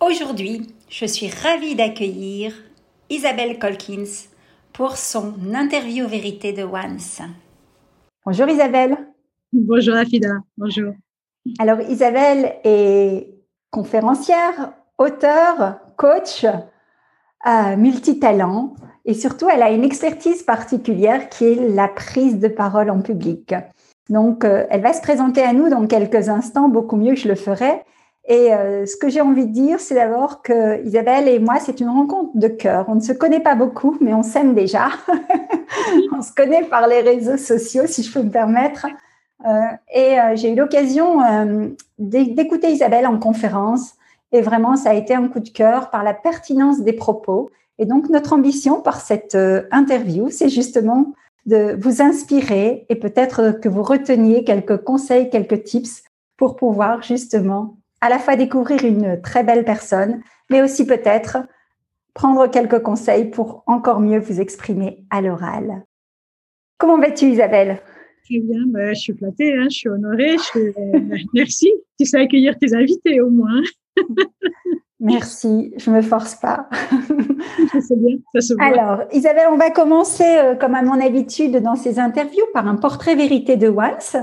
Aujourd'hui, je suis ravie d'accueillir Isabelle Colkins pour son interview vérité de Once. Bonjour Isabelle. Bonjour Afida. Bonjour. Alors Isabelle est conférencière, auteure, coach, euh, multitalent et surtout elle a une expertise particulière qui est la prise de parole en public. Donc, euh, elle va se présenter à nous dans quelques instants, beaucoup mieux que je le ferai. Et euh, ce que j'ai envie de dire, c'est d'abord que Isabelle et moi, c'est une rencontre de cœur. On ne se connaît pas beaucoup, mais on s'aime déjà. on se connaît par les réseaux sociaux, si je peux me permettre. Euh, et j'ai eu l'occasion d'écouter Isabelle en conférence. Et vraiment, ça a été un coup de cœur par la pertinence des propos. Et donc, notre ambition par cette interview, c'est justement de vous inspirer et peut-être que vous reteniez quelques conseils, quelques tips pour pouvoir justement à la fois découvrir une très belle personne, mais aussi peut-être prendre quelques conseils pour encore mieux vous exprimer à l'oral. Comment vas-tu Isabelle? Très bien, bah, je suis flattée, hein, je suis honorée, merci. Tu sais accueillir tes invités au moins. Merci, je me force pas. bien, ça se voit. Alors, Isabelle, on va commencer, euh, comme à mon habitude dans ces interviews, par un portrait vérité de Once.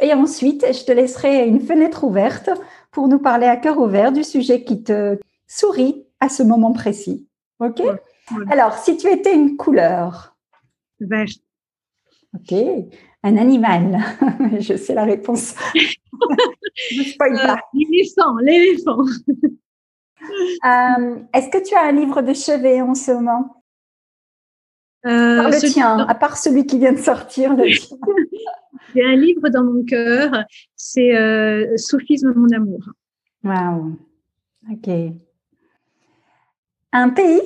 Et ensuite, je te laisserai une fenêtre ouverte pour nous parler à cœur ouvert du sujet qui te sourit à ce moment précis. OK? Alors, si tu étais une couleur? Vert. OK. Un animal Je sais la réponse. je spoil pas. Euh, l'éléphant, l'éléphant. Euh, est-ce que tu as un livre de chevet en ce moment? Euh, Le tien, à part celui qui vient de sortir. J'ai un livre dans mon cœur, c'est euh, Sophisme mon amour. Waouh. Ok. Un pays?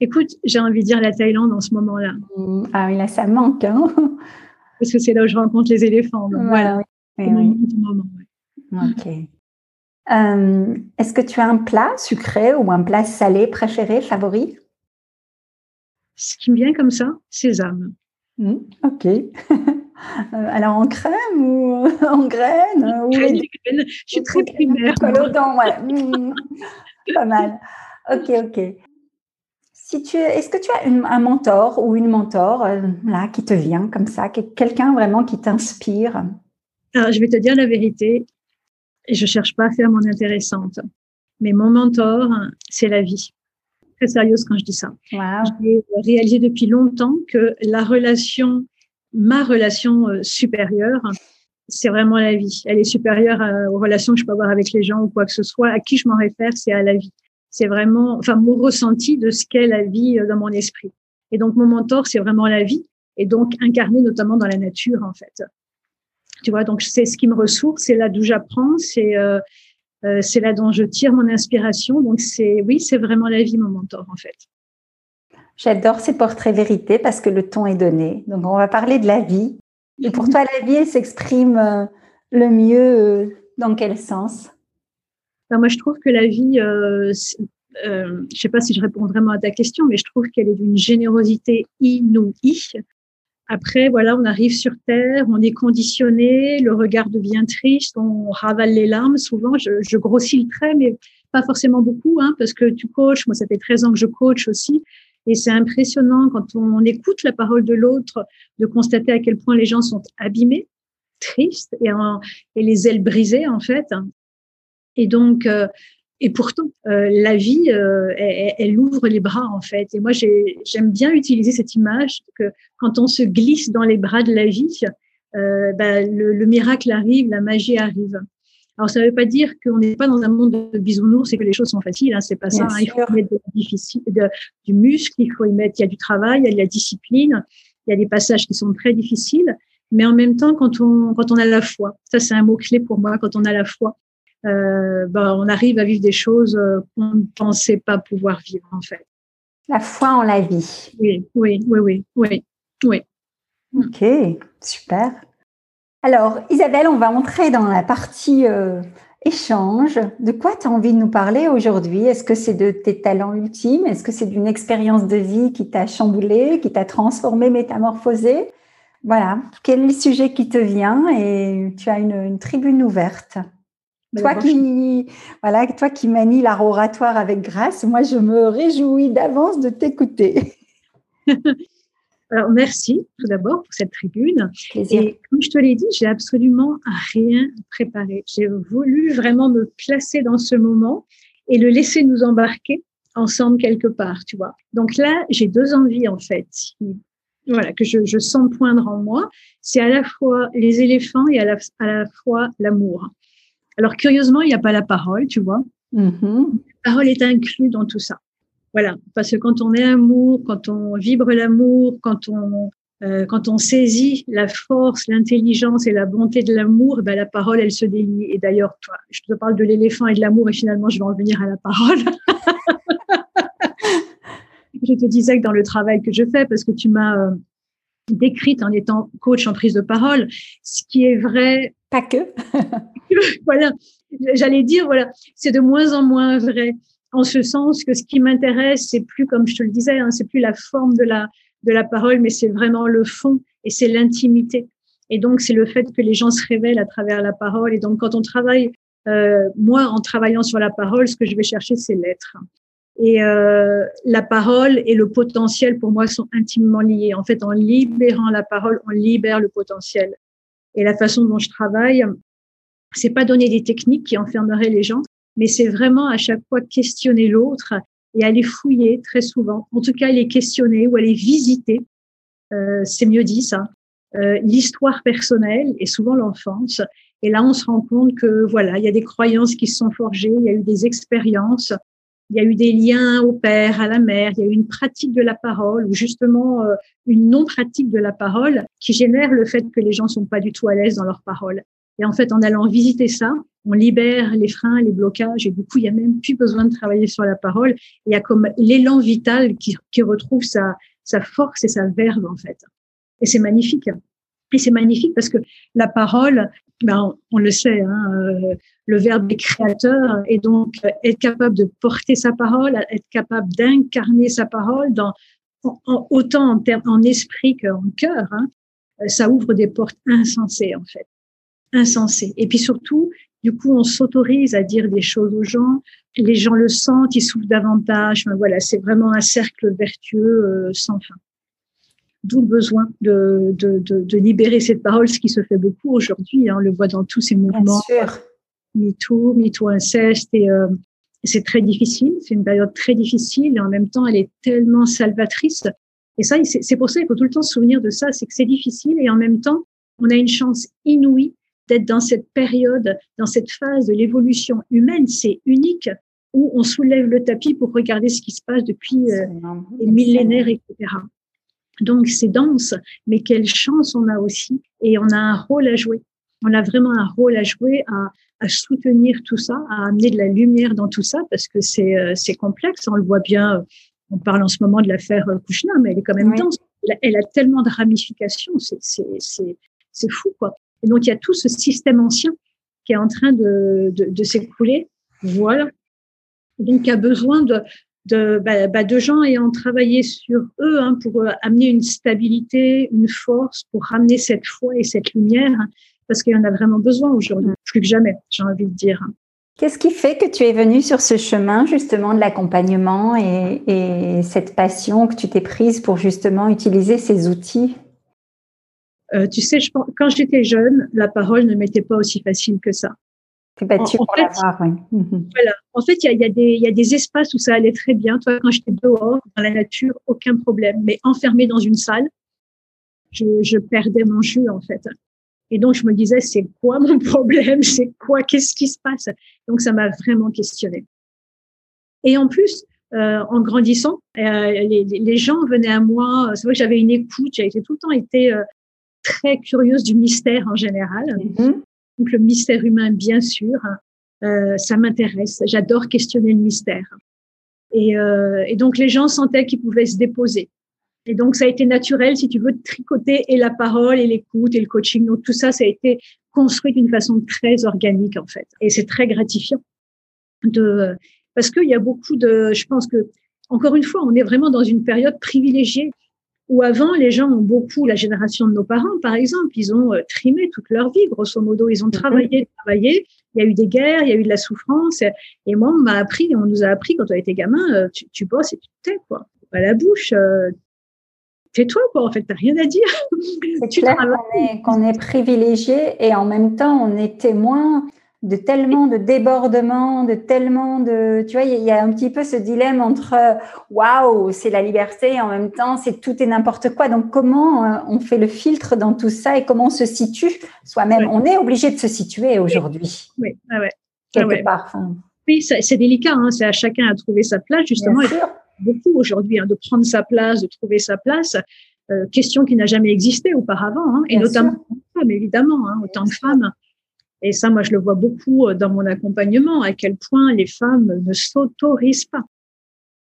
Écoute, j'ai envie de dire la Thaïlande en ce moment-là. Mmh. Ah oui, là, ça manque. Hein Parce que c'est là où je rencontre les éléphants. voilà. Oui, oui. Moment, Ok. Euh, est-ce que tu as un plat sucré ou un plat salé préféré, favori? Ce qui me vient comme ça, sésame. Mmh, ok. Euh, alors en crème ou en graines ou Je suis très primaire. Collodant, ouais. Mmh, pas mal. Ok, ok. Si tu, est-ce que tu as un mentor ou une mentor euh, là qui te vient comme ça, quelqu'un vraiment qui t'inspire? Alors, je vais te dire la vérité je cherche pas à faire mon intéressante. Mais mon mentor, c'est la vie. Très sérieuse quand je dis ça. J'ai réalisé depuis longtemps que la relation, ma relation euh, supérieure, c'est vraiment la vie. Elle est supérieure aux relations que je peux avoir avec les gens ou quoi que ce soit. À qui je m'en réfère, c'est à la vie. C'est vraiment, enfin, mon ressenti de ce qu'est la vie euh, dans mon esprit. Et donc, mon mentor, c'est vraiment la vie. Et donc, incarné notamment dans la nature, en fait. Tu vois, donc c'est ce qui me ressource, c'est là d'où j'apprends, c'est euh, euh, c'est là dont je tire mon inspiration. Donc c'est oui, c'est vraiment la vie mon mentor en fait. J'adore ces portraits vérité parce que le ton est donné. Donc on va parler de la vie. Et pour toi, la vie, elle s'exprime euh, le mieux dans quel sens? Ben, Moi, je trouve que la vie, euh, euh, je sais pas si je réponds vraiment à ta question, mais je trouve qu'elle est d'une générosité inouïe. Après, voilà, on arrive sur Terre, on est conditionné, le regard devient triste, on ravale les larmes. Souvent, je, je grossis le trait, mais pas forcément beaucoup, hein, parce que tu coaches. Moi, ça fait 13 ans que je coach aussi. Et c'est impressionnant quand on écoute la parole de l'autre, de constater à quel point les gens sont abîmés, tristes et, et les ailes brisées, en fait. Et donc, euh, Et pourtant, euh, la vie, euh, elle, ouvre les bras en fait. Et moi, j'aime bien utiliser cette image que quand on se glisse dans les bras de la vie, euh, bah, le, miracle arrive, la magie arrive. Alors, ça ne veut pas dire qu'on n'est pas dans un monde de bisounours et que les choses sont faciles. Hein, c'est pas ça. Hein. il faut mettre du muscle, il faut y mettre. Il y a du travail, il y a de la discipline, il y a des passages qui sont très difficiles. Mais en même temps, quand on quand on a la foi, ça c'est un mot clé pour moi. Quand on a la foi, euh, ben, on arrive à vivre des choses euh, qu'on ne pensait pas pouvoir vivre en fait. La foi en la vie. Oui, oui, oui, oui, oui, oui. Ok, super. Alors, Isabelle, on va entrer dans la partie euh, échange. De quoi tu as envie de nous parler aujourd'hui? Est-ce que c'est de tes talents ultimes? Est-ce que c'est d'une expérience de vie qui t'a chamboulé, qui t'a transformé, métamorphosé? Voilà, quel est le sujet qui te vient? Et tu as une tribune ouverte. Toi qui, voilà, toi qui manies l'art oratoire avec grâce, moi je me réjouis d'avance de t'écouter. Alors merci tout d'abord pour cette tribune. Et comme je te l'ai dit, j'ai absolument rien préparé. J'ai voulu vraiment me placer dans ce moment et le laisser nous embarquer ensemble quelque part, tu vois. Donc là, j'ai deux envies en fait, voilà, que je, je sens poindre en moi. C'est à la fois les éléphants et à la, à la fois l'amour. Alors curieusement, il n'y a pas la parole, tu vois. Mm-hmm. La parole est inclue dans tout ça. Voilà, parce que quand on est amour, quand on vibre l'amour, quand on euh, quand on saisit la force, l'intelligence et la bonté de l'amour, ben la parole, elle se délie. Et d'ailleurs, toi, je te parle de l'éléphant et de l'amour, et finalement, je vais en venir à la parole. je te disais que dans le travail que je fais, parce que tu m'as euh, décrite en étant coach en prise de parole, ce qui est vrai. Pas que. voilà, j'allais dire, voilà, c'est de moins en moins vrai, en ce sens que ce qui m'intéresse, c'est plus, comme je te le disais, hein, c'est plus la forme de la, de la parole, mais c'est vraiment le fond et c'est l'intimité. Et donc, c'est le fait que les gens se révèlent à travers la parole. Et donc, quand on travaille, euh, moi, en travaillant sur la parole, ce que je vais chercher, c'est l'être. Et euh, la parole et le potentiel, pour moi, sont intimement liés. En fait, en libérant la parole, on libère le potentiel. Et la façon dont je travaille, c'est pas donner des techniques qui enfermeraient les gens, mais c'est vraiment à chaque fois questionner l'autre et aller fouiller très souvent. En tout cas, aller questionner ou aller visiter. Euh, c'est mieux dit ça. Euh, l'histoire personnelle et souvent l'enfance. Et là, on se rend compte que voilà, il y a des croyances qui se sont forgées, il y a eu des expériences, il y a eu des liens au père, à la mère, il y a eu une pratique de la parole ou justement euh, une non-pratique de la parole qui génère le fait que les gens sont pas du tout à l'aise dans leur parole. Et en fait, en allant visiter ça, on libère les freins, les blocages, et du coup, il y a même plus besoin de travailler sur la parole. Il y a comme l'élan vital qui, qui retrouve sa, sa force et sa verve, en fait. Et c'est magnifique. Et c'est magnifique parce que la parole, ben, on, le sait, hein, euh, le verbe est créateur et donc être capable de porter sa parole, être capable d'incarner sa parole dans en, autant en, en esprit qu'en cœur, hein, ça ouvre des portes insensées en fait, insensées. Et puis surtout, du coup, on s'autorise à dire des choses aux gens, les gens le sentent, ils souffrent davantage. voilà, c'est vraiment un cercle vertueux euh, sans fin. D'où le besoin de, de, de, de, libérer cette parole, ce qui se fait beaucoup aujourd'hui. Hein, on le voit dans tous ces mouvements. Bien sûr. MeToo, MeToo inceste, et euh, c'est très difficile. C'est une période très difficile, et en même temps, elle est tellement salvatrice. Et ça, c'est pour ça qu'il faut tout le temps se souvenir de ça, c'est que c'est difficile, et en même temps, on a une chance inouïe d'être dans cette période, dans cette phase de l'évolution humaine. C'est unique où on soulève le tapis pour regarder ce qui se passe depuis euh, des millénaires, etc. Donc c'est dense, mais quelle chance on a aussi et on a un rôle à jouer. On a vraiment un rôle à jouer à, à soutenir tout ça, à amener de la lumière dans tout ça parce que c'est euh, c'est complexe. On le voit bien. On parle en ce moment de l'affaire euh, Kouchner, mais elle est quand même dense. Elle a, tellement de ramifications, c'est c'est c'est fou quoi. Et donc il y a tout ce système ancien qui est en train de de, de s'écrouler. Voilà. Donc, il y a besoin de, de, bah, bah, de gens ayant travaillé sur eux hein, pour euh, amener une stabilité, une force, pour ramener cette foi et cette lumière, hein, parce qu'il y en a vraiment besoin aujourd'hui, plus que jamais, j'ai envie de dire. Qu'est-ce qui fait que tu es venu sur ce chemin justement de l'accompagnement et, cette passion que tu t'es prise pour justement utiliser ces outils? Euh, Tu sais, je, quand j'étais jeune, la parole ne m'était pas aussi facile que ça. battu pour l'avoir, oui. Mhm. Voilà. En fait, il y a, y a, des espaces où ça allait très bien. Toi, quand j'étais dehors, dans la nature, aucun problème. Mais enfermé dans une salle, je, je perdais mon jus, en fait. Et donc, je me disais, c'est quoi mon problème? C'est quoi? Qu'est-ce qui se passe? Donc, ça m'a vraiment questionné. Et en plus, euh, en grandissant, euh, les, les, gens venaient à moi. C'est vrai que j'avais une écoute. J'ai tout le temps été euh, très curieuse du mystère en général. Mm-hmm. Donc, le mystère humain, bien sûr, euh, ça m'intéresse. J'adore questionner le mystère. Et, euh, et, donc, les gens sentaient qu'ils pouvaient se déposer. Et donc, ça a été naturel, si tu veux, de tricoter et la parole et l'écoute et le coaching. Donc, tout ça, ça a été construit d'une façon très organique, en fait. Et c'est très gratifiant de, parce qu'il y a beaucoup de, je pense que, encore une fois, on est vraiment dans une période privilégiée où avant, les gens ont beaucoup, la génération de nos parents, par exemple, ils ont euh, trimé toute leur vie, grosso modo. Ils ont mhm. travaillé, travaillé. Il y a eu des guerres, il y a eu de la souffrance. Et moi, on m'a appris, on nous a appris quand on était gamin, euh, tu, tu bosses et tu te tais, quoi. Pas la bouche. Euh, tais-toi, quoi. En fait, t'as rien à dire. C'est clair qu'on est, qu'on est privilégié et en même temps, on est témoin de tellement de débordements, de tellement de, tu vois, il y, a un petit peu ce dilemme entre waouh, c'est la liberté et en même temps c'est tout et n'importe quoi. Donc comment euh, on fait le filtre dans tout ça et comment on se situe soi-même? On est obligé de se situer aujourd'hui. Oui, ah ouais. quelque part. Oui, c'est délicat. Hein. C'est à chacun à trouver sa place justement. beaucoup aujourd'hui hein, de prendre sa place, de trouver sa place. Euh, question qui n'a jamais existé auparavant, hein, et notamment femmes, évidemment, autant de femmes et ça, moi, je le vois beaucoup euh, dans mon accompagnement, à quel point les femmes ne s'autorisent pas.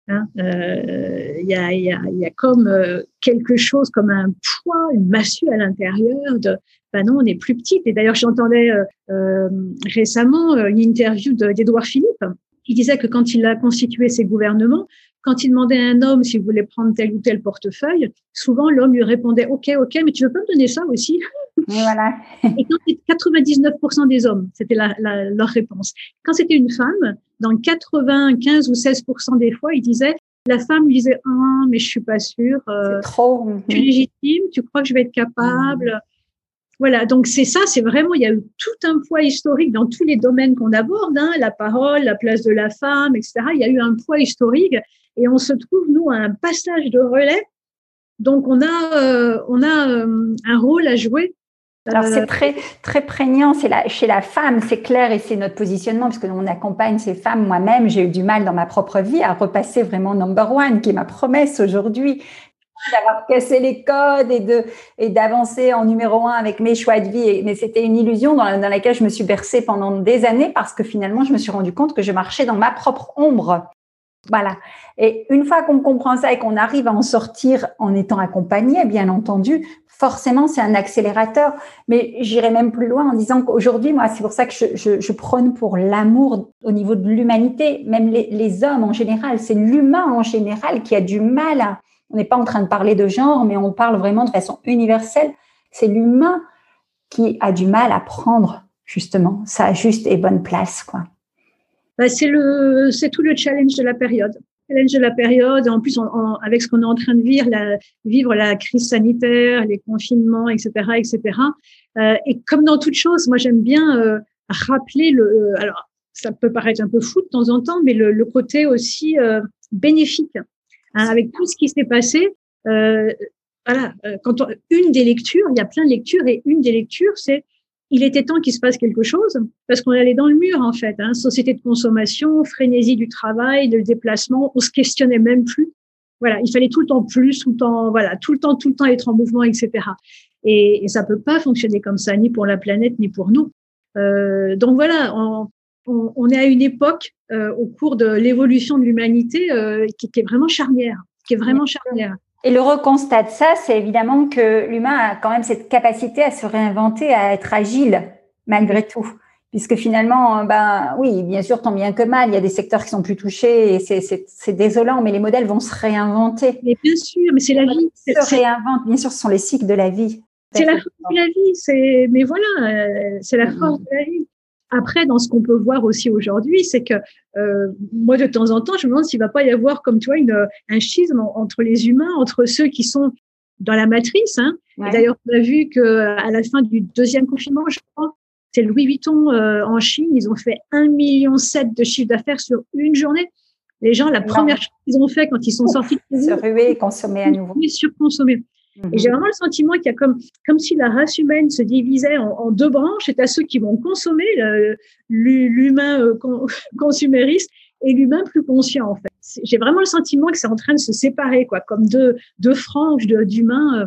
Hein, euh, il y, a, comme euh, quelque chose, comme un poids, une massue à l'intérieur de, ben non, on est plus petite. Et d'ailleurs, j'entendais récemment une interview d'Edouard Philippe. Il disait que quand il a constitué ses gouvernements, quand il demandait à un homme s'il voulait prendre tel ou tel portefeuille, souvent l'homme lui répondait OK, OK, mais tu veux pas me donner ça aussi Voilà. Et quand 99% des hommes, c'était la, la, leur réponse. Quand c'était une femme, dans 95 ou 16% des fois, il disait la femme lui disait ah mais je suis pas sûre. Euh, trop. Tu es légitime, tu crois que je vais être capable. Voilà, donc c'est ça, c'est vraiment, il y a eu tout un poids historique dans tous les domaines qu'on aborde, hein, la parole, la place de la femme, etc. Il y a eu un poids historique et on se trouve, nous, à un passage de relais. Donc, on a, euh, on a euh, un rôle à jouer alors c'est euh, très très prégnant, c'est la, chez la femme, c'est clair et c'est notre positionnement puisque on accompagne ces femmes. Moi-même, j'ai eu du mal dans ma propre vie à repasser vraiment number one, qui est ma promesse aujourd'hui, d'avoir cassé les codes et de et d'avancer en numéro un avec mes choix de vie. Mais c'était une illusion dans, dans, laquelle je me suis bercée pendant des années parce que finalement, je me suis rendu compte que je marchais dans ma propre ombre. Voilà. Et une fois qu'on comprend ça et qu'on arrive à en sortir en étant accompagné, bien entendu, forcément, c'est un accélérateur. Mais j'irai même plus loin en disant qu'aujourd'hui, moi, c'est pour ça que je, je, je prône pour l'amour au niveau de l'humanité, même les, les, hommes en général. C'est l'humain en général qui a du mal à. On n'est pas en train de parler de genre, mais on parle vraiment de façon universelle. C'est l'humain qui a du mal à prendre justement sa juste et bonne place, quoi. Bah, c'est le, c'est tout le challenge de la période. Challenge de la période. En plus, avec ce qu'on est en train de vivre, la, vivre la crise sanitaire, les confinements, etc., etc. Euh, et comme dans toute chose, moi j'aime bien euh, rappeler le. Euh, alors, ça peut paraître un peu fou de temps en temps, mais le, le côté aussi euh, bénéfique, hein, avec tout ce qui s'est passé. Euh, voilà, quand on, une des lectures, il y a plein de lectures, et une des lectures, c'est il était temps qu'il se passe quelque chose parce qu'on allait dans le mur en fait. Hein. Société de consommation, frénésie du travail, de déplacement, on se questionnait même plus. Voilà, il fallait tout le temps plus, tout le temps, voilà, tout le temps, tout le temps être en mouvement, etc. Et, et ça peut pas fonctionner comme ça, ni pour la planète, ni pour nous. Euh, donc voilà, on, on, on, est à une époque euh, au cours de l'évolution de l'humanité euh, qui, qui, est vraiment charnière, qui est vraiment charnière. Et le reconstat de ça, c'est évidemment que l'humain a quand même cette capacité à se réinventer, à être agile malgré tout. Puisque finalement, ben oui, bien sûr, tant bien que mal, il y a des secteurs qui sont plus touchés et c'est désolant, mais les modèles vont se réinventer. Mais bien sûr, mais c'est la vie. Se réinvente, bien sûr, ce sont les cycles de la vie. C'est la force de la vie, mais voilà, euh, c'est la force de la vie. Après, dans ce qu'on peut voir aussi aujourd'hui, c'est que euh, moi, de temps en temps, je me demande s'il va pas y avoir, comme toi, une, un schisme entre les humains, entre ceux qui sont dans la matrice. Hein. D'ailleurs, on a vu que à la fin du deuxième confinement, je crois, C'est Louis Vuitton euh, en Chine, ils ont fait 1,7 million de chiffre d'affaires sur une journée. Les gens, la première chose qu'ils ont fait quand ils sont sortis se ruer et consommer à nouveau. Surconsommer. Et j'ai mhm. vraiment le sentiment qu'il y a comme, comme si la race humaine se divisait en, deux branches. C'est à ceux qui vont consommer, l'humain euh, consumériste, et l'humain plus conscient, en fait. J'ai vraiment le sentiment que c'est en train de se séparer, quoi, comme deux, deux franges d'humains. Euh.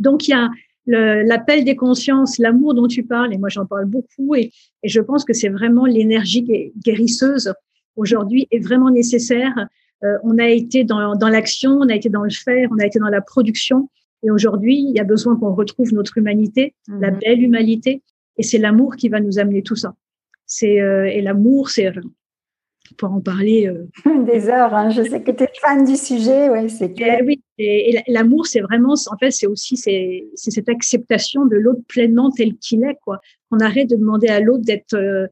Donc, il y a l'appel des consciences, l'amour dont tu parles, et moi j'en parle beaucoup, et, et, je pense que c'est vraiment l'énergie guérisseuse aujourd'hui est vraiment nécessaire. Euh, on a été dans, dans l'action, on a été dans le faire, on a été dans la production, et aujourd'hui, il y a besoin qu'on retrouve notre humanité, la mhm. belle humanité, et c'est l'amour qui va nous amener tout ça. C'est euh, et l'amour, c'est pour en parler euh, des heures. Hein. Je sais que tu es fan du sujet, ouais, c'est clair. oui, et, l'amour, c'est vraiment, en fait, c'est aussi c'est cette acceptation de l'autre pleinement tel qu'il est, quoi. On arrête de demander à l'autre d'être euh,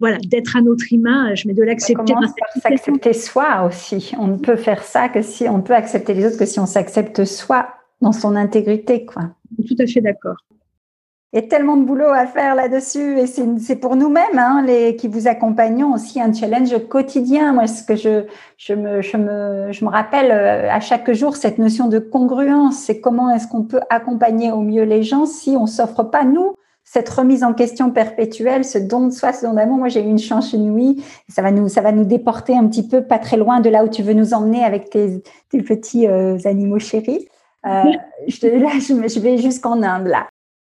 voilà, d'être à notre image, mais de l'accepter. S'accepter soi aussi. On ne peut faire ça que si on peut accepter les autres que si on s'accepte soi dans son intégrité, quoi. Tout à fait d'accord. Il y a tellement de boulot à faire là-dessus et c'est pour nous-mêmes, hein, les qui vous accompagnons aussi un challenge quotidien. Moi, ce que je je me je me je me rappelle euh, à chaque jour cette notion de congruence. C'est comment est-ce qu'on peut accompagner au mieux les gens si on s'offre pas nous cette remise en question perpétuelle, ce don de soi, ce don d'amour. Moi, j'ai eu une chance nuit. Ça va nous, ça va nous déporter un petit peu, pas très loin de là où tu veux nous emmener avec tes, tes petits euh, animaux chéris. Euh, je, là, je, vais jusqu'en Inde, là.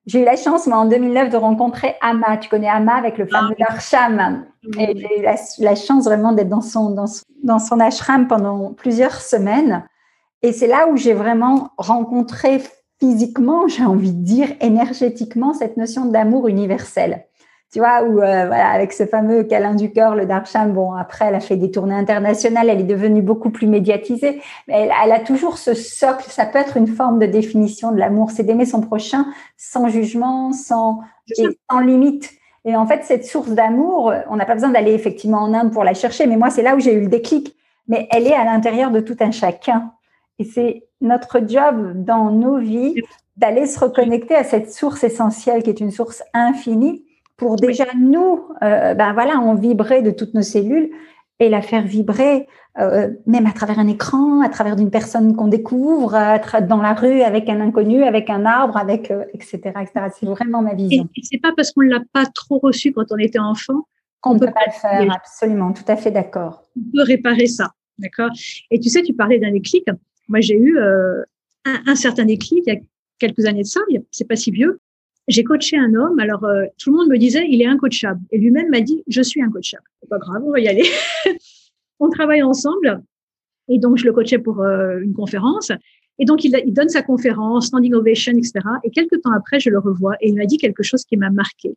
J'ai eu la chance, moi, en 2009, de rencontrer Ama. Tu connais Ama avec le fameux ah, Darsham? Et j'ai eu la, chance vraiment d'être dans son, dans, son, dans son ashram pendant plusieurs semaines. Et c'est là où j'ai vraiment rencontré physiquement, j'ai envie de dire, énergétiquement, cette notion d'amour universel tu vois, où euh, voilà, avec ce fameux câlin du cœur, le Darsham, bon, après, elle a fait des tournées internationales, elle est devenue beaucoup plus médiatisée, mais elle, a toujours ce socle, ça peut être une forme de définition de l'amour, c'est d'aimer son prochain sans jugement, sans, sans limite. Et en fait, cette source d'amour, on n'a pas besoin d'aller effectivement en Inde pour la chercher, mais moi, c'est là où j'ai eu le déclic. Mais elle est à l'intérieur de tout un chacun. Et c'est notre job dans nos vies d'aller se reconnecter à cette source essentielle qui est une source infinie pour déjà nous, euh, ben voilà, en vibrer de toutes nos cellules et la faire vibrer, euh, même à travers un écran, à travers d'une personne qu'on découvre, dans la rue avec un inconnu, avec un arbre, avec euh, etc., etc. C'est vraiment ma vision. Et, c'est pas parce qu'on l'a pas trop reçu quand on était enfant qu'on ne peut pas le faire. Absolument, tout à fait d'accord. On peut réparer ça, d'accord? Et tu sais, tu parlais d'un déclic. Moi, j'ai eu un, un certain déclic il y a quelques années de ça. C'est pas si vieux j'ai coaché un homme. Alors, euh, tout le monde me disait, il est incoachable. Et lui-même m'a dit, je suis incoachable. C'est pas grave, on va y aller. on travaille ensemble. Et donc, je le coachais pour euh, une conférence. Et donc, il, il, donne sa conférence, standing ovation, etc. Et quelques temps après, je le revois et il m'a dit quelque chose qui m'a marqué.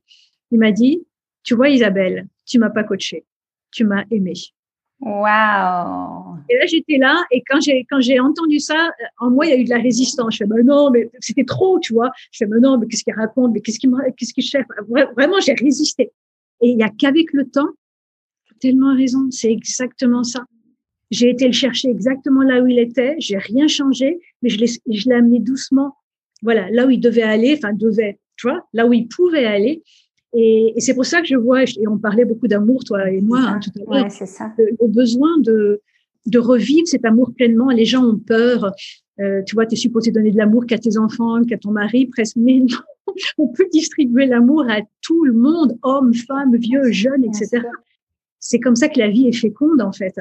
Il m'a dit, tu vois, Isabelle, tu m'as pas coaché. Tu m'as aimé. Waouh Et là, j'étais là, et quand j'ai quand j'ai entendu ça, en moi, il y a eu de la résistance. Je fais, non, mais c'était trop, tu vois. Je fais, non, mais qu'est-ce qu'il raconte, mais qu'est-ce qu'il qu'est-ce qu'il cherche? Vraiment, j'ai résisté. Et il y a qu'avec le temps, tellement raison, c'est exactement ça. J'ai été le chercher exactement là où il était, j'ai rien changé, mais je l'ai je l'ai amené doucement, voilà, là où il devait aller, enfin devait, tu vois, là où il pouvait aller. Et, et c'est pour ça que je vois, et on parlait beaucoup d'amour, toi et moi, hein, tout à l'heure, le, le, besoin de, de revivre cet amour pleinement. Les gens ont peur. Euh, tu vois, tu es supposé donner de l'amour qu'à tes enfants, qu'à ton mari, presque. Mais non, on peut distribuer l'amour à tout le monde, hommes, femmes, vieux, jeunes, etc. C'est comme ça que la vie est féconde, en fait.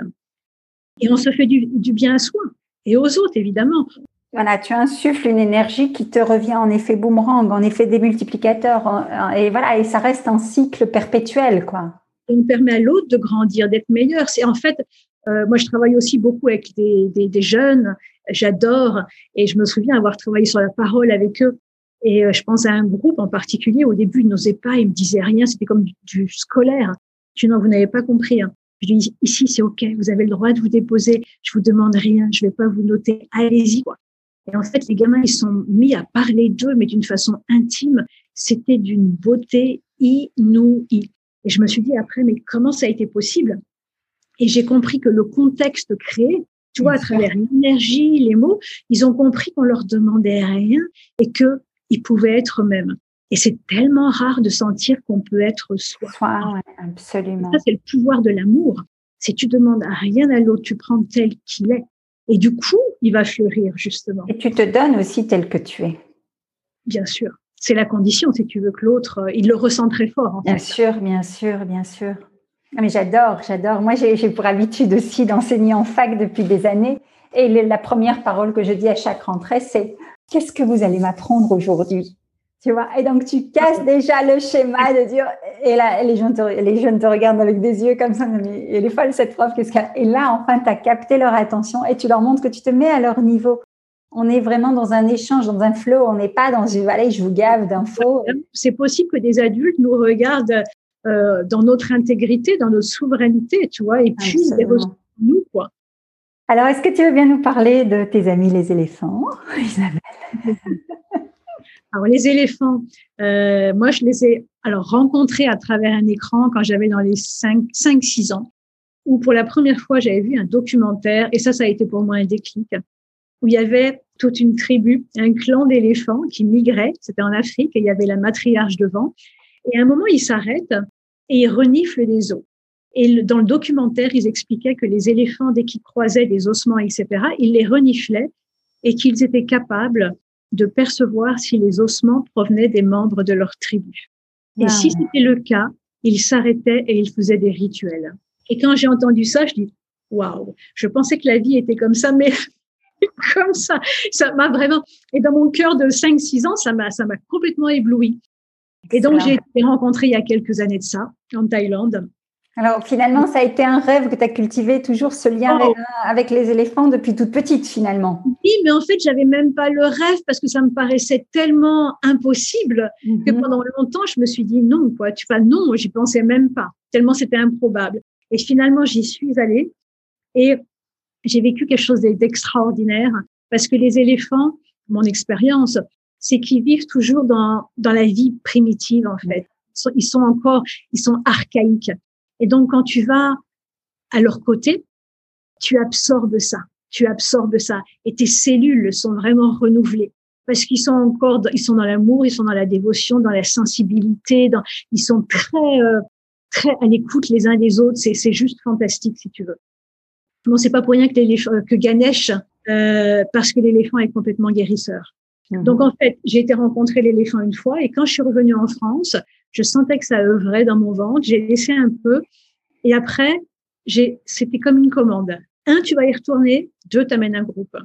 Et on se fait du, du bien à soi et aux autres, évidemment. Voilà, tu insuffles une énergie qui te revient en effet boomerang, en effet démultiplicateur, et voilà, et ça reste un cycle perpétuel, quoi. On permet à l'autre de grandir, d'être meilleur. C'est en fait, euh, moi je travaille aussi beaucoup avec des, des, des jeunes, j'adore, et je me souviens avoir travaillé sur la parole avec eux. Et euh, je pense à un groupe en particulier. Au début, ils n'osaient pas, ils me disaient rien. C'était comme du, scolaire. Je dis non, vous n'avez pas compris. Hein. Je dis ici, c'est ok. Vous avez le droit de vous déposer. Je vous demande rien. Je vais pas vous noter. Allez-y. Quoi. Et en fait, les gamins, ils sont mis à parler d'eux, mais d'une façon intime. C'était d'une beauté inouïe. Et je me suis dit après, mais comment ça a été possible? Et j'ai compris que le contexte créé, tu vois, à travers l'énergie, les mots, ils ont compris qu'on leur demandait rien et que ils pouvaient être eux-mêmes. Et c'est tellement rare de sentir qu'on peut être soi. Soi, ouais, absolument. Ça, c'est le pouvoir de l'amour. Si tu demandes à rien à l'autre, tu prends tel qu'il est. Et du coup, il va fleurir, justement. Et tu te donnes aussi tel que tu es. Bien sûr. C'est la condition, si tu veux que l'autre, euh, il le ressent très fort. bien sûr, bien sûr, bien sûr. Ah, mais j'adore, j'adore. Moi, j'ai pour habitude aussi d'enseigner en fac depuis des années. Et la première parole que je dis à chaque rentrée, c'est Qu'est-ce que vous allez m'apprendre aujourd'hui? Tu vois? Et donc tu casses déjà le schéma de dire et là les jeunes te, les jeunes te regardent avec des yeux comme ça mais elle est folle cette prof qu'est-ce et là enfin tu as capté leur attention et tu leur montres que tu te mets à leur niveau. On est vraiment dans un échange dans un flow. On n'est pas dans une vallée je vous gave d'infos. C'est possible que des adultes nous regardent euh, dans notre intégrité dans notre souveraineté tu vois et puis nous quoi. Alors est-ce que tu veux bien nous parler de tes amis les éléphants Isabelle? Alors les éléphants, euh, moi je les ai alors rencontrés à travers un écran quand j'avais dans les 5-6 ans, où pour la première fois j'avais vu un documentaire, et ça ça a été pour moi un déclic, où il y avait toute une tribu, un clan d'éléphants qui migraient, c'était en Afrique, et il y avait la matriarche devant, et à un moment ils s'arrêtent et ils reniflent des os. Et dans le documentaire, ils expliquaient que les éléphants, dès qu'ils croisaient des ossements, etc., ils les reniflaient et qu'ils étaient capables de percevoir si les ossements provenaient des membres de leur tribu. Et si c'était le cas, ils s'arrêtaient et ils faisaient des rituels. Et quand j'ai entendu ça, je dis, waouh, je pensais que la vie était comme ça, mais comme ça, ça m'a vraiment, et dans mon cœur de 5-6 ans, ça m'a, ça m'a complètement ébloui. Et donc, j'ai été rencontrée il y a quelques années de ça, en Thaïlande. Alors finalement, ça a été un rêve que tu as cultivé, toujours ce lien oh. avec, les éléphants depuis toute petite finalement. Oui, mais en fait, j'avais même pas le rêve parce que ça me paraissait tellement impossible que mhm. pendant longtemps, je me suis dit non, quoi. Tu pas non, j'y pensais même pas, tellement c'était improbable. Et finalement, j'y suis allée et j'ai vécu quelque chose d'extraordinaire parce que les éléphants, mon expérience, c'est qu'ils vivent toujours dans, dans la vie primitive en fait. Ils sont encore, ils sont archaïques. Et donc, quand tu vas à leur côté, tu absorbes ça, tu absorbes ça, et tes cellules sont vraiment renouvelées parce qu'ils sont encore, ils sont dans l'amour, ils sont dans la dévotion, dans la sensibilité, dans, ils sont très, euh, très à l'écoute les uns des autres. C'est, c'est juste fantastique, si tu veux. Bon, c'est pas pour rien que, que Ganesh, euh, parce que l'éléphant est complètement guérisseur. Mhm. Donc en fait, j'ai été rencontrer l'éléphant une fois et quand je suis revenue en France, je sentais que ça œuvrait dans mon ventre. J'ai laissé un peu. Et après, j'ai, c'était comme une commande. Un, tu vas y retourner. Deux, t'amènes un groupe.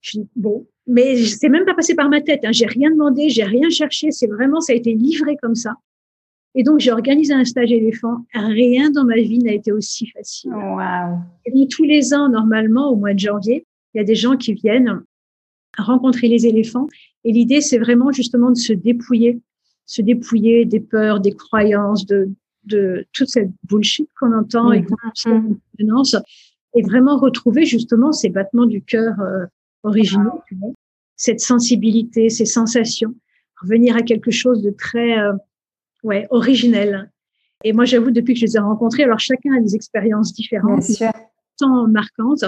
Je dis, bon. Mais c'est même pas passé par ma tête. Hein. J'ai rien demandé, j'ai rien cherché. C'est vraiment, ça a été livré comme ça. Et donc, j'ai organisé un stage éléphant. Rien dans ma vie n'a été aussi facile. Wow. Et donc, tous les ans, normalement, au mois de janvier, il y a des gens qui viennent rencontrer les éléphants. Et l'idée, c'est vraiment justement de se dépouiller se dépouiller des peurs, des croyances, de, de toute cette bullshit qu'on entend et qu'on mmh. et vraiment retrouver justement ces battements du cœur euh, originaux, cette sensibilité, ces sensations, revenir à quelque chose de très euh, ouais originel. Et moi, j'avoue, depuis que je les ai rencontrés, alors chacun a des expériences différentes, tant marquantes.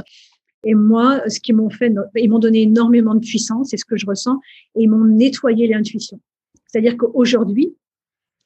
Et moi, ce qu'ils m'ont fait, ils m'ont donné énormément de puissance, c'est ce que je ressens, et ils m'ont nettoyé l'intuition. C'est-à-dire qu'aujourd'hui,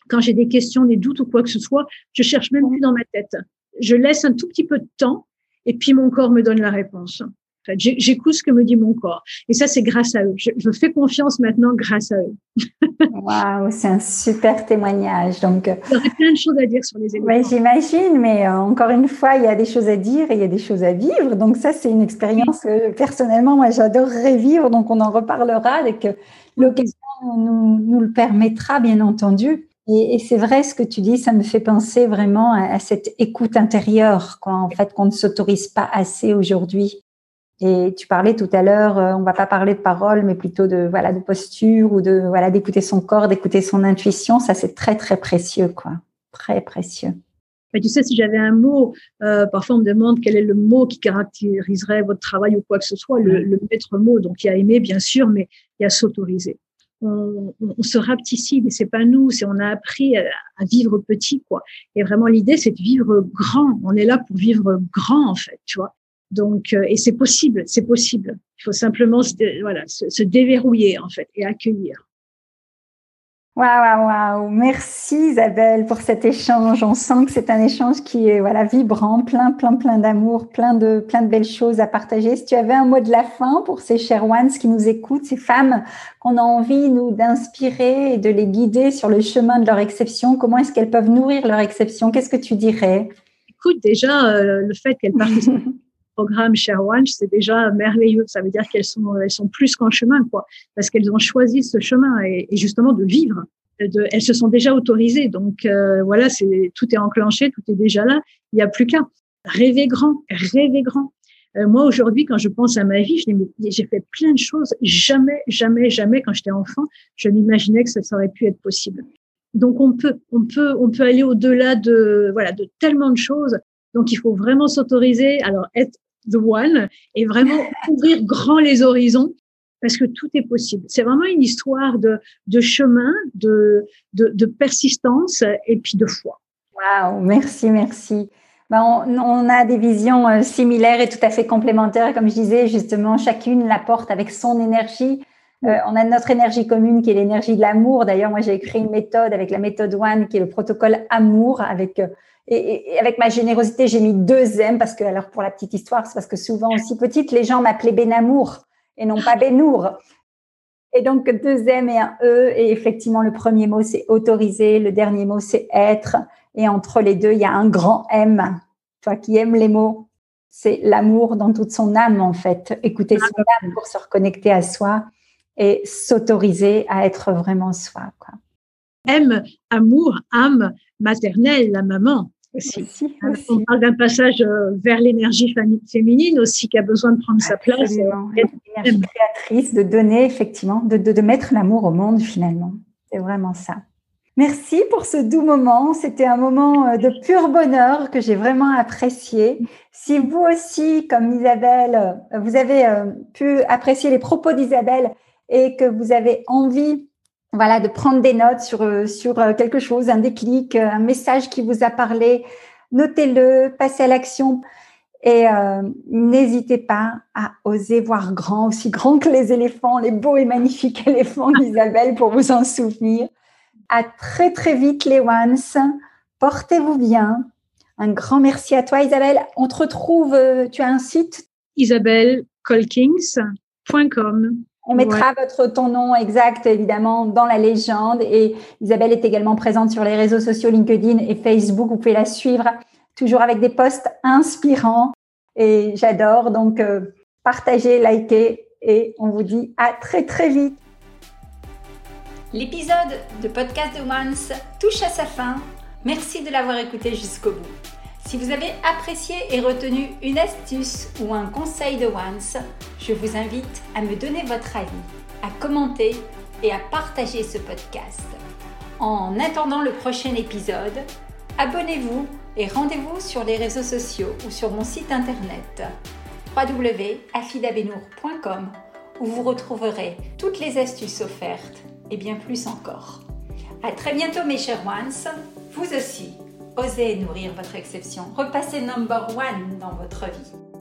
quand j'ai des questions, des doutes ou quoi que ce soit, je cherche même plus dans ma tête. Je laisse un tout petit peu de temps et puis mon corps me donne la réponse. En j'écoute ce que me dit mon corps. Et ça, c'est grâce à eux. Je, fais confiance maintenant grâce à eux. Waouh, c'est un super témoignage. Donc, il y aurait plein de choses à dire sur les éléphants. J'imagine, mais euh, encore une fois, il y a des choses à dire et il y a des choses à vivre. Donc ça, c'est une expérience que personnellement, moi, j'adorerais vivre. Donc on en reparlera dès que l'occasion nous, nous, le permettra, bien entendu. Et, c'est vrai ce que tu dis, ça me fait penser vraiment à, cette écoute intérieure, quoi, en fait, qu'on ne s'autorise pas assez aujourd'hui. Et tu parlais tout à l'heure, euh, on va pas parler de parole, mais plutôt de voilà de posture ou de voilà d'écouter son corps, d'écouter son intuition. Ça, c'est très très précieux, quoi, très précieux. Mais tu sais, si j'avais un mot, euh, parfois on me demande quel est le mot qui caractériserait votre travail ou quoi que ce soit, le, le maître mot. Donc il y a aimer bien sûr, mais il y a s'autoriser on, on, se rapetissait, mais c'est pas nous, c'est on a appris à, vivre petit, quoi. Et vraiment, l'idée, c'est de vivre grand. On est là pour vivre grand, en fait, tu vois. Donc, euh, et c'est possible, c'est possible. Il faut simplement, voilà, se déverrouiller, en fait, et accueillir. Waouh, waouh, waouh. Merci Isabelle pour cet échange. On sent que c'est un échange qui est voilà vibrant, plein, plein, plein d'amour, plein de, plein de belles choses à partager. Si tu avais un mot de la fin pour ces chers ones qui nous écoutent, ces femmes qu'on a envie nous d'inspirer et de les guider sur le chemin de leur exception, comment est-ce qu'elles peuvent nourrir leur exception? Qu'est-ce que tu dirais? Écoute, déjà euh, le fait qu'elles participent programme One, c'est déjà merveilleux. Ça veut dire qu'elles sont, elles sont plus qu'en chemin, quoi, parce qu'elles ont choisi ce chemin et, justement de vivre. Elles se sont déjà autorisées. Donc euh, voilà, c'est tout est enclenché, tout est déjà là. Il n'y a plus qu'à rêver grand, rêver grand. Euh, moi aujourd'hui, quand je pense à ma vie, j'ai fait plein de choses. Jamais, jamais, jamais, quand j'étais enfant, je m'imaginais que ça aurait pu être possible. Donc on peut, on peut, on peut aller au-delà de voilà de tellement de choses. Donc, il faut vraiment s'autoriser, alors être the one et vraiment ouvrir grand les horizons parce que tout est possible. C'est vraiment une histoire de, de chemin, de, de, de, persistance et puis de foi. Waouh, merci, merci. Ben on, on, a des visions euh, similaires et tout à fait complémentaires. Comme je disais, justement, chacune la porte avec son énergie. Euh, on a notre énergie commune qui est l'énergie de l'amour. D'ailleurs, moi, j'ai écrit une méthode avec la méthode One qui est le protocole amour avec et, avec ma générosité, j'ai mis deux M parce que, alors pour la petite histoire, c'est parce que souvent aussi petite, les gens m'appelaient Benamour et non pas Benour. Et donc deux M et un E. Et effectivement, le premier mot c'est autoriser, le dernier mot c'est être. Et entre les deux, il y a un grand M. Toi qui aimes les mots, c'est l'amour dans toute son âme en fait. Écouter son âme pour se reconnecter à soi et s'autoriser à être vraiment soi. Quoi. M, amour, âme maternelle, la maman. Aussi. Euh, on parle d'un passage euh, vers l'énergie féminine aussi qui a besoin de prendre sa place. L'énergie créatrice, de donner effectivement, de, de, de mettre l'amour au monde finalement. C'est vraiment ça. Merci pour ce doux moment. C'était un moment euh, de pur bonheur que j'ai vraiment apprécié. Si vous aussi, comme Isabelle, vous avez pu apprécier les propos d'Isabelle et que vous avez envie voilà, de prendre des notes sur, euh, sur euh, quelque chose, un déclic, euh, un message qui vous a parlé. Notez-le, passez à l'action et n'hésitez pas à oser voir grand, aussi grand que les éléphants, les beaux et magnifiques éléphants d'Isabelle pour vous en souvenir. À très très vite les ones. Portez-vous bien. Un grand merci à toi Isabelle. On te retrouve, tu as un site? Isabellecolkings.com on mettra votre ton nom exact évidemment dans la légende et Isabelle est également présente sur les réseaux sociaux LinkedIn et Facebook. Vous pouvez la suivre toujours avec des posts inspirants et j'adore donc euh, partagez, likez et on vous dit à très très vite. L'épisode de Podcast de Once touche à sa fin. Merci de l'avoir écouté jusqu'au bout. Si vous avez apprécié et retenu une astuce ou un conseil de Once, je vous invite à me donner votre avis, à commenter et à partager ce podcast. En attendant le prochain épisode, abonnez-vous et rendez-vous sur les réseaux sociaux ou sur mon site internet www.afidabenour.com où vous retrouverez toutes les astuces offertes et bien plus encore. À très bientôt mes chers ones, vous aussi Osez nourrir votre exception. Repassez number one dans votre vie.